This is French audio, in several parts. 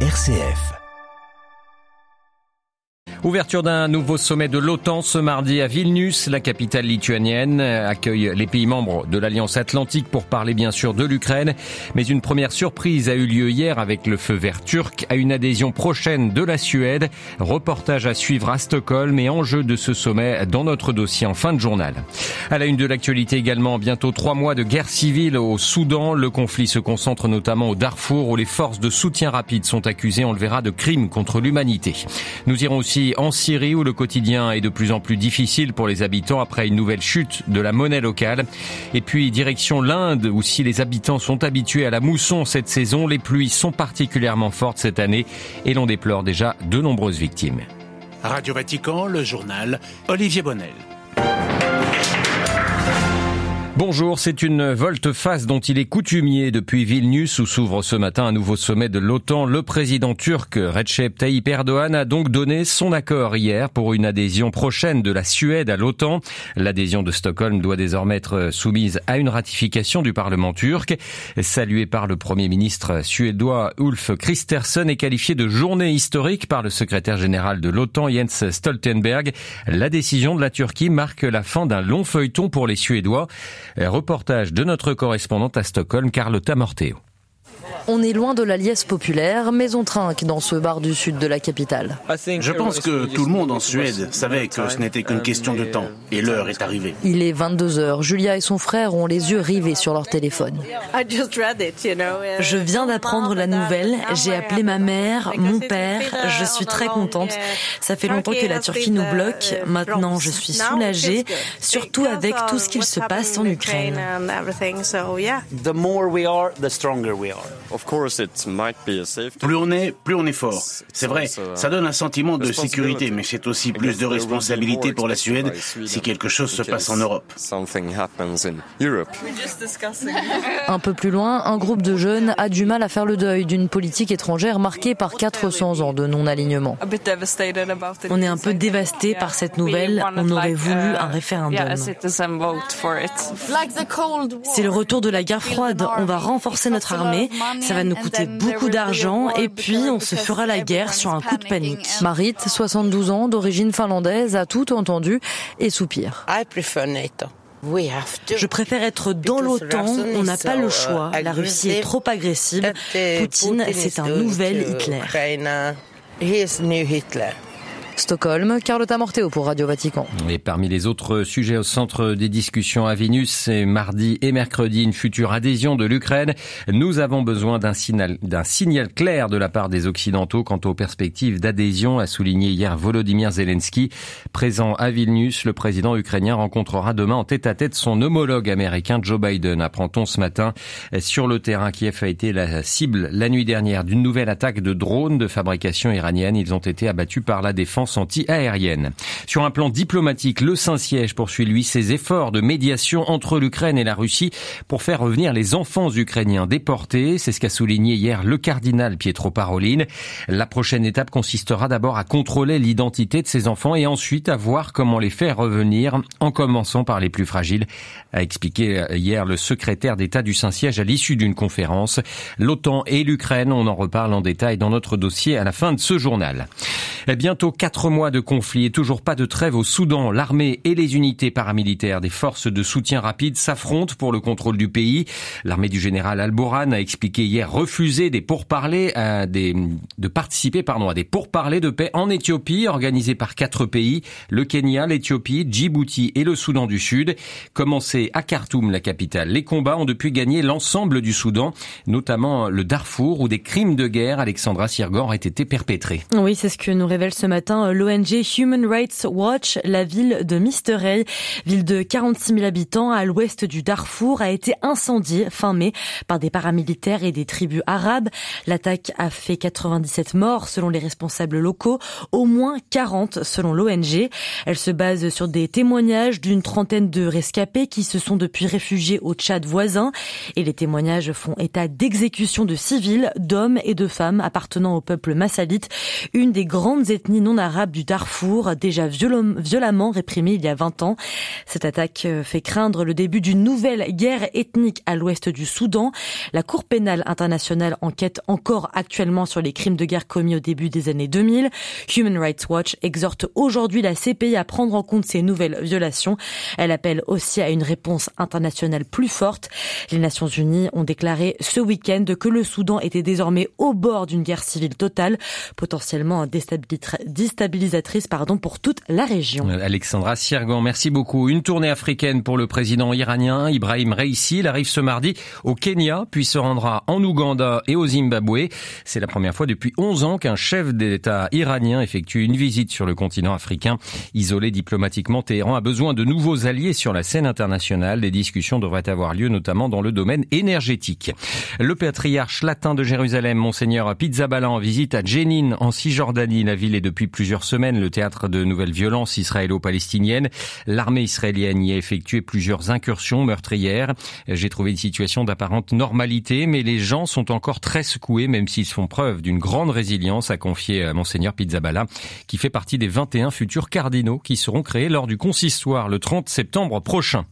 RCF. Ouverture d'un nouveau sommet de l'OTAN ce mardi à Vilnius. La capitale lituanienne accueille les pays membres de l'Alliance Atlantique pour parler bien sûr de l'Ukraine. Mais une première surprise a eu lieu hier avec le feu vert turc à une adhésion prochaine de la Suède. Reportage à suivre à Stockholm et enjeu de ce sommet dans notre dossier en fin de journal. À la une de l'actualité également, bientôt trois mois de guerre civile au Soudan. Le conflit se concentre notamment au Darfour où les forces de soutien rapide sont accusées, on le verra, de crimes contre l'humanité. Nous irons aussi en Syrie où le quotidien est de plus en plus difficile pour les habitants après une nouvelle chute de la monnaie locale. Et puis direction l'Inde où si les habitants sont habitués à la mousson cette saison, les pluies sont particulièrement fortes cette année et l'on déplore déjà de nombreuses victimes. Radio Vatican, le journal Olivier Bonnel. Bonjour, c'est une volte-face dont il est coutumier depuis Vilnius où s'ouvre ce matin un nouveau sommet de l'OTAN. Le président turc Recep Tayyip Erdogan a donc donné son accord hier pour une adhésion prochaine de la Suède à l'OTAN. L'adhésion de Stockholm doit désormais être soumise à une ratification du Parlement turc. Salué par le Premier ministre suédois Ulf Kristersson et qualifié de journée historique par le secrétaire général de l'OTAN Jens Stoltenberg, la décision de la Turquie marque la fin d'un long feuilleton pour les Suédois. Reportage de notre correspondante à Stockholm, Carlotta Morteo. On est loin de la liesse populaire, mais on trinque dans ce bar du sud de la capitale. Je pense que tout le monde en Suède savait que ce n'était qu'une question de temps, et l'heure est arrivée. Il est 22 heures. Julia et son frère ont les yeux rivés sur leur téléphone. Je viens d'apprendre la nouvelle. J'ai appelé ma mère, mon père. Je suis très contente. Ça fait longtemps que la Turquie nous bloque. Maintenant, je suis soulagée, surtout avec tout ce qu'il se passe en Ukraine. Plus on est, plus on est fort. C'est vrai, ça donne un sentiment de sécurité, mais c'est aussi plus de responsabilité pour la Suède si quelque chose se passe en Europe. Un peu plus loin, un groupe de jeunes a du mal à faire le deuil d'une politique étrangère marquée par 400 ans de non-alignement. On est un peu dévasté par cette nouvelle. On aurait voulu uh, un référendum. C'est le retour de la guerre froide. On va renforcer notre armée. Ça va nous coûter beaucoup d'argent et puis on se fera la guerre sur un coup de panique. Marit, 72 ans, d'origine finlandaise, a tout entendu et soupire. Je préfère être dans l'OTAN, on n'a pas le choix. La Russie est trop agressive. Poutine, c'est un nouvel Hitler. Stockholm, Carlotta Morteo pour Radio Vatican. Et parmi les autres sujets au centre des discussions à Vénus, c'est mardi et mercredi une future adhésion de l'Ukraine. Nous avons besoin d'un signal, d'un signal clair de la part des Occidentaux quant aux perspectives d'adhésion, a souligné hier Volodymyr Zelensky. Présent à Vilnius, le président ukrainien rencontrera demain en tête à tête son homologue américain Joe Biden. Apprend-on ce matin sur le terrain, Kiev a été la cible la nuit dernière d'une nouvelle attaque de drones de fabrication iranienne. Ils ont été abattus par la défense anti-aérienne. Sur un plan diplomatique, le Saint-Siège poursuit lui ses efforts de médiation entre l'Ukraine et la Russie pour faire revenir les enfants ukrainiens déportés. C'est ce qu'a souligné hier le cardinal Pietro Parolin. La prochaine étape consistera d'abord à contrôler l'identité de ces enfants et ensuite à voir comment les faire revenir, en commençant par les plus fragiles, a expliqué hier le secrétaire d'État du Saint-Siège à l'issue d'une conférence. L'OTAN et l'Ukraine, on en reparle en détail dans notre dossier à la fin de ce journal. Bientôt quatre mois de conflit et toujours pas de trêve au Soudan. L'armée et les unités paramilitaires des forces de soutien rapide s'affrontent pour le contrôle du pays. L'armée du général Al-Boran a expliqué hier refuser des pourparlers à des, de participer pardon, à des pourparlers de paix en Éthiopie organisés par quatre pays, le Kenya, l'Éthiopie, Djibouti et le Soudan du Sud. Commencé à Khartoum, la capitale, les combats ont depuis gagné l'ensemble du Soudan, notamment le Darfour où des crimes de guerre, Alexandra Sirgan, aient été perpétrés. Oui, c'est ce que nous révèle ce matin l'ONG Human Rights Watch. La ville de Misterey, ville de 46 000 habitants à l'ouest du Darfour, a été incendiée fin mai par des paramilitaires et des tribus arabes. L'attaque a fait 97 morts selon les responsables locaux, au moins 40 selon l'ONG. Elle se base sur des témoignages d'une trentaine de rescapés qui se sont depuis réfugiés au Tchad voisin et les témoignages font état d'exécutions de civils, d'hommes et de femmes appartenant au peuple massalite, une des grandes ethnies non arabes arabe du Darfour, déjà violemment réprimé il y a 20 ans. Cette attaque euh, fait craindre le début d'une nouvelle guerre ethnique à l'ouest du Soudan. La Cour pénale internationale enquête encore actuellement sur les crimes de guerre commis au début des années 2000. Human Rights Watch exhorte aujourd'hui la CPI à prendre en compte ces nouvelles violations. Elle appelle aussi à une réponse internationale plus forte. Les Nations Unies ont déclaré ce week-end que le Soudan était désormais au bord d'une guerre civile totale, potentiellement déstabilisatrice pardon, pour toute la région. Alexandra Siergan, merci beaucoup. Une tournée africaine pour le président iranien Ibrahim Raisi. Il arrive ce mardi au Kenya, puis se rendra en Ouganda et au Zimbabwe. C'est la première fois depuis 11 ans qu'un chef d'État iranien effectue une visite sur le continent africain. Isolé diplomatiquement, Téhéran a besoin de nouveaux alliés sur la scène internationale. Des discussions devraient avoir lieu notamment dans le domaine énergétique. Le patriarche latin de Jérusalem, Monseigneur Pizzaballa, en visite à Jenin, en Cisjordanie. La ville est depuis plusieurs semaines le théâtre de nouvelles violences israélo-palestiniennes. L'armée israélienne y a effectué plusieurs incursions meurtrières. J'ai trouvé une situation d'apparente normalité, mais les gens sont encore très secoués, même s'ils font preuve d'une grande résilience, a confié Monseigneur Pizzaballa, qui fait partie des 21 futurs cardinaux qui seront créés lors du consistoire le 30 septembre prochain.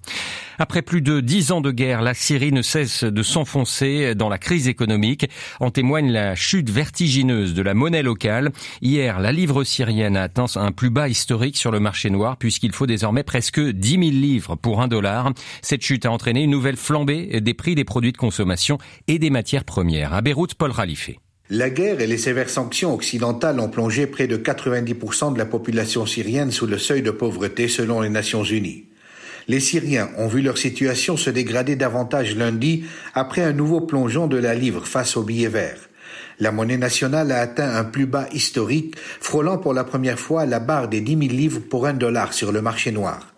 Après plus de dix ans de guerre, la Syrie ne cesse de s'enfoncer dans la crise économique. En témoigne la chute vertigineuse de la monnaie locale. Hier, la livre syrienne a atteint un plus bas historique sur le marché noir puisqu'il faut désormais presque 10 000 livres pour un dollar. Cette chute a entraîné une nouvelle flambée des prix des produits de consommation et des matières premières. À Beyrouth, Paul Ralifé. La guerre et les sévères sanctions occidentales ont plongé près de 90% de la population syrienne sous le seuil de pauvreté selon les Nations Unies. Les Syriens ont vu leur situation se dégrader davantage lundi après un nouveau plongeon de la livre face au billet vert. La monnaie nationale a atteint un plus bas historique, frôlant pour la première fois la barre des 10 000 livres pour un dollar sur le marché noir.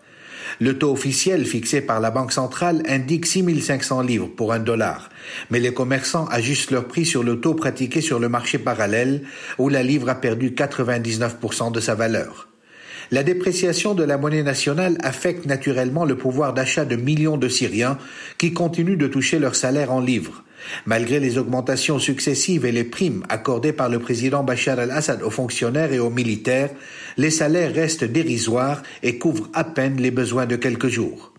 Le taux officiel fixé par la Banque centrale indique 6 500 livres pour un dollar, mais les commerçants ajustent leur prix sur le taux pratiqué sur le marché parallèle, où la livre a perdu 99% de sa valeur. La dépréciation de la monnaie nationale affecte naturellement le pouvoir d'achat de millions de Syriens qui continuent de toucher leur salaire en livres. Malgré les augmentations successives et les primes accordées par le président Bachar al-Assad aux fonctionnaires et aux militaires, les salaires restent dérisoires et couvrent à peine les besoins de quelques jours.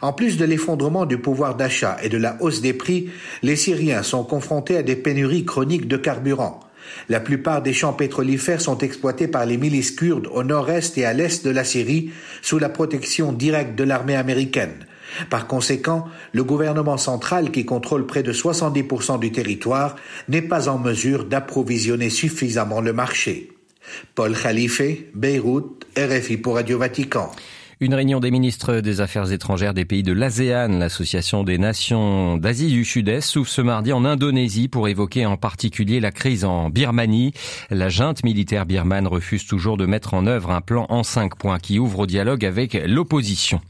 En plus de l'effondrement du pouvoir d'achat et de la hausse des prix, les Syriens sont confrontés à des pénuries chroniques de carburant. La plupart des champs pétrolifères sont exploités par les milices kurdes au nord-est et à l'est de la Syrie sous la protection directe de l'armée américaine. Par conséquent, le gouvernement central, qui contrôle près de 70% du territoire, n'est pas en mesure d'approvisionner suffisamment le marché. Paul Khalife, Beyrouth, RFI pour Radio Vatican. Une réunion des ministres des Affaires étrangères des pays de l'ASEAN, l'association des nations d'Asie du Sud-Est, s'ouvre ce mardi en Indonésie pour évoquer en particulier la crise en Birmanie. La junte militaire birmane refuse toujours de mettre en œuvre un plan en cinq points qui ouvre au dialogue avec l'opposition.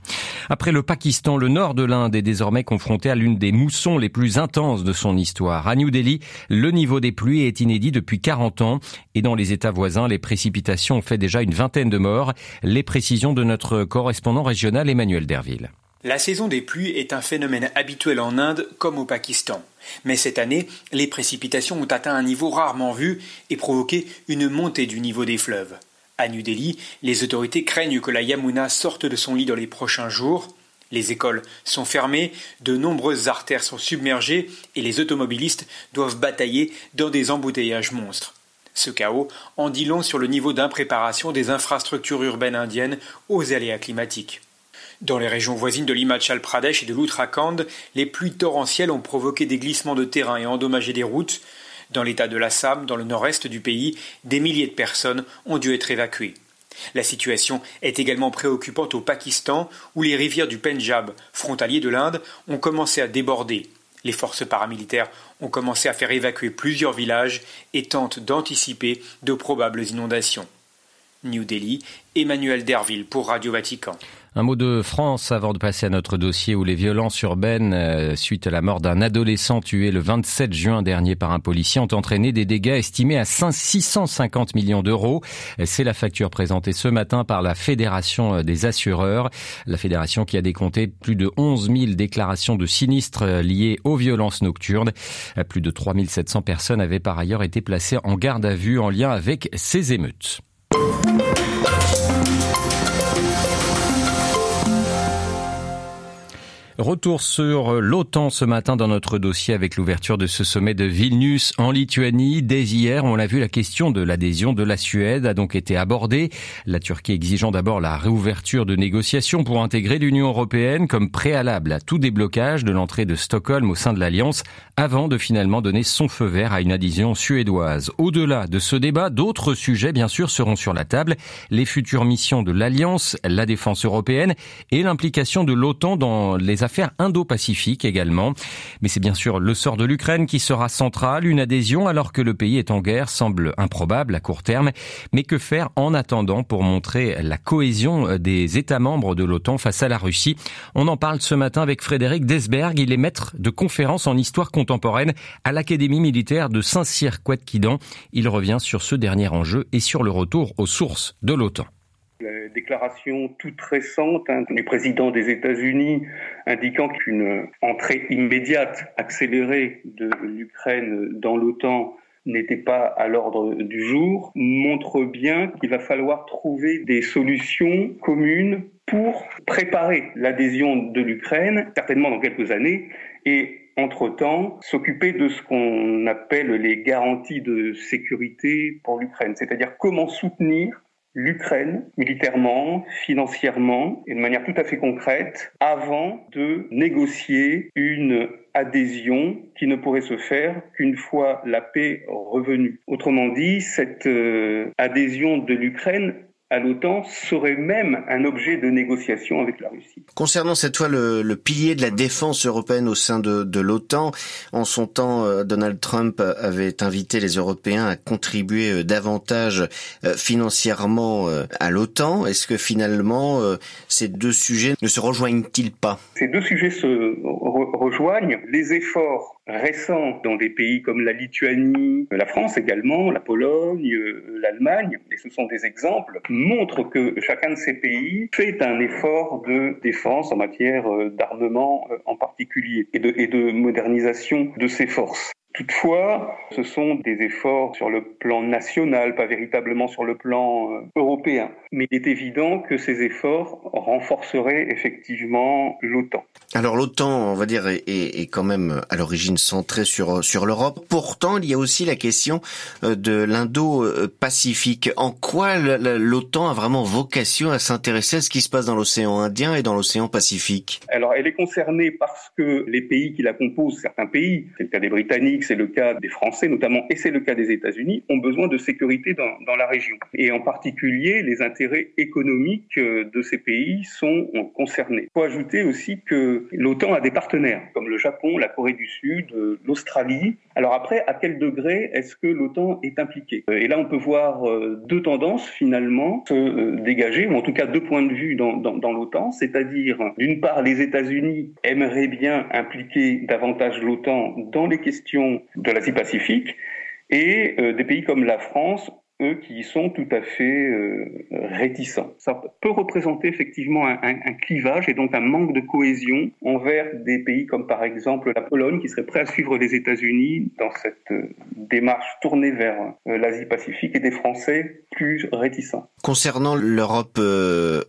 Après le Pakistan, le nord de l'Inde est désormais confronté à l'une des moussons les plus intenses de son histoire. À New Delhi, le niveau des pluies est inédit depuis 40 ans et dans les États voisins, les précipitations ont fait déjà une vingtaine de morts. Les précisions de notre corps correspondant régional Emmanuel Derville. La saison des pluies est un phénomène habituel en Inde comme au Pakistan. Mais cette année, les précipitations ont atteint un niveau rarement vu et provoqué une montée du niveau des fleuves. À New Delhi, les autorités craignent que la Yamuna sorte de son lit dans les prochains jours. Les écoles sont fermées, de nombreuses artères sont submergées et les automobilistes doivent batailler dans des embouteillages monstres. Ce chaos en dit long sur le niveau d'impréparation des infrastructures urbaines indiennes aux aléas climatiques. Dans les régions voisines de l'Himachal Pradesh et de l'Uttarakhand, les pluies torrentielles ont provoqué des glissements de terrain et endommagé des routes. Dans l'état de l'Assam, dans le nord-est du pays, des milliers de personnes ont dû être évacuées. La situation est également préoccupante au Pakistan, où les rivières du Pendjab, frontalier de l'Inde, ont commencé à déborder. Les forces paramilitaires ont commencé à faire évacuer plusieurs villages et tentent d'anticiper de probables inondations. New Delhi, Emmanuel Derville pour Radio Vatican. Un mot de France avant de passer à notre dossier où les violences urbaines, euh, suite à la mort d'un adolescent tué le 27 juin dernier par un policier, ont entraîné des dégâts estimés à 650 millions d'euros. C'est la facture présentée ce matin par la Fédération euh, des assureurs. La fédération qui a décompté plus de 11 000 déclarations de sinistres euh, liés aux violences nocturnes. Plus de 3 700 personnes avaient par ailleurs été placées en garde à vue en lien avec ces émeutes. Thank you. Retour sur l'OTAN ce matin dans notre dossier avec l'ouverture de ce sommet de Vilnius en Lituanie. Dès hier, on l'a vu, la question de l'adhésion de la Suède a donc été abordée. La Turquie exigeant d'abord la réouverture de négociations pour intégrer l'Union européenne comme préalable à tout déblocage de l'entrée de Stockholm au sein de l'Alliance avant de finalement donner son feu vert à une adhésion suédoise. Au-delà de ce débat, d'autres sujets bien sûr seront sur la table. Les futures missions de l'Alliance, la défense européenne et l'implication de l'OTAN dans les affaires affaires indo-pacifique également. Mais c'est bien sûr le sort de l'Ukraine qui sera central. Une adhésion alors que le pays est en guerre semble improbable à court terme. Mais que faire en attendant pour montrer la cohésion des États membres de l'OTAN face à la Russie? On en parle ce matin avec Frédéric Desberg. Il est maître de conférences en histoire contemporaine à l'Académie militaire de Saint-Cyr-Couette-Quidan. Il revient sur ce dernier enjeu et sur le retour aux sources de l'OTAN déclaration toute récente hein, du président des États-Unis indiquant qu'une entrée immédiate, accélérée de l'Ukraine dans l'OTAN n'était pas à l'ordre du jour, montre bien qu'il va falloir trouver des solutions communes pour préparer l'adhésion de l'Ukraine, certainement dans quelques années, et entre-temps, s'occuper de ce qu'on appelle les garanties de sécurité pour l'Ukraine, c'est-à-dire comment soutenir l'Ukraine militairement, financièrement et de manière tout à fait concrète avant de négocier une adhésion qui ne pourrait se faire qu'une fois la paix revenue. Autrement dit, cette euh, adhésion de l'Ukraine à l'OTAN serait même un objet de négociation avec la Russie. Concernant cette fois le, le pilier de la défense européenne au sein de, de l'OTAN, en son temps, euh, Donald Trump avait invité les Européens à contribuer euh, davantage euh, financièrement à l'OTAN. Est-ce que finalement ces deux sujets ne se rejoignent-ils pas? Ces deux sujets se rejoignent. Les efforts récents dans des pays comme la Lituanie, la France également, la Pologne, l'Allemagne, et ce sont des exemples, montrent que chacun de ces pays fait un effort de défense en matière euh, d'armement euh, en particulier et de, et de modernisation de ses forces. Toutefois, ce sont des efforts sur le plan national, pas véritablement sur le plan euh, européen. Mais il est évident que ces efforts renforceraient effectivement l'OTAN. Alors l'OTAN, on va dire, est, est quand même à l'origine centrée sur sur l'Europe. Pourtant, il y a aussi la question euh, de l'Indo-Pacifique. En quoi l'OTAN a vraiment vocation à s'intéresser à ce qui se passe dans l'océan Indien et dans l'océan Pacifique? Alors, elle est concernée parce que les pays qui la composent, certains pays, c'est le cas des Britanniques, c'est le cas des Français notamment, et c'est le cas des États-Unis, ont besoin de sécurité dans, la région. Et en particulier, les intérêts économiques euh, de ces pays sont concernés. Il faut ajouter aussi que l'OTAN a des partenaires, comme le Japon, la Corée du Sud, euh, l'Australie. Alors après, à quel degré est-ce que l'OTAN est impliquée Et là, on peut voir euh, deux tendances finalement se dégager, ou en tout cas deux points de vue dans, dans l'OTAN, c'est-à-dire d'une part, les États-Unis aimeraient bien impliquer davantage l'OTAN dans les questions de l'Asie-Pacifique, et euh, des pays comme la France eux qui y sont tout à fait euh, réticents. Ça peut représenter effectivement un, un, clivage et donc un manque de cohésion envers des pays comme par exemple la Pologne qui serait prêt à suivre les États-Unis dans cette euh, démarche tournée vers euh, l'Asie-Pacifique et des Français plus réticents. Concernant l'Europe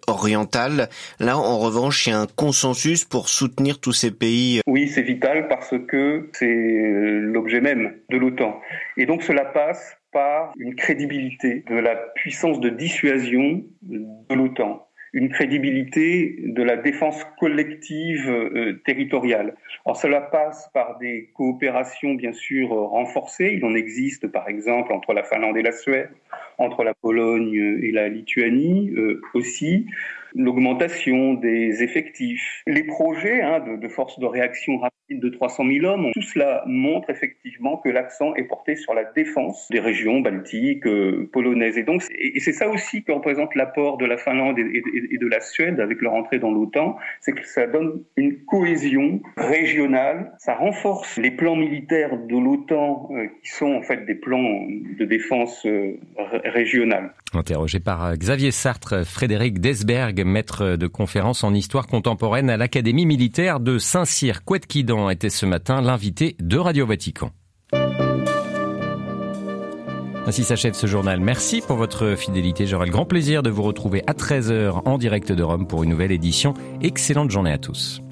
orientale, là en revanche il y a un consensus pour soutenir tous ces pays. Oui, c'est vital parce que c'est l'objet même de l'OTAN. Et donc cela passe par une crédibilité de la puissance de dissuasion de l'OTAN, une crédibilité de la défense collective euh, territoriale. Alors cela passe par des coopérations bien sûr renforcées. Il en existe par exemple entre la Finlande et la Suède, entre la Pologne et la Lituanie euh, aussi l'augmentation des effectifs, les projets hein, de, de forces de réaction rapide de 300 000 hommes, tout cela montre effectivement que l'accent est porté sur la défense des régions baltiques, euh, polonaises. Et donc, et c'est ça aussi que représente l'apport de la Finlande et, et, de la Suède avec leur entrée dans l'OTAN, c'est que ça donne une cohésion régionale, ça renforce les plans militaires de l'OTAN euh, qui sont en fait des plans de défense euh, régionale. Interrogé par Xavier Sartre, Frédéric Desberg, maître de conférence en histoire contemporaine à l'Académie militaire de Saint-Cyr-Couette-Quidan, était ce matin l'invité de Radio Vatican. Ainsi s'achève ce journal. Merci pour votre fidélité. J'aurai le grand plaisir de vous retrouver à 13h en direct de Rome pour une nouvelle édition. Excellente journée à tous.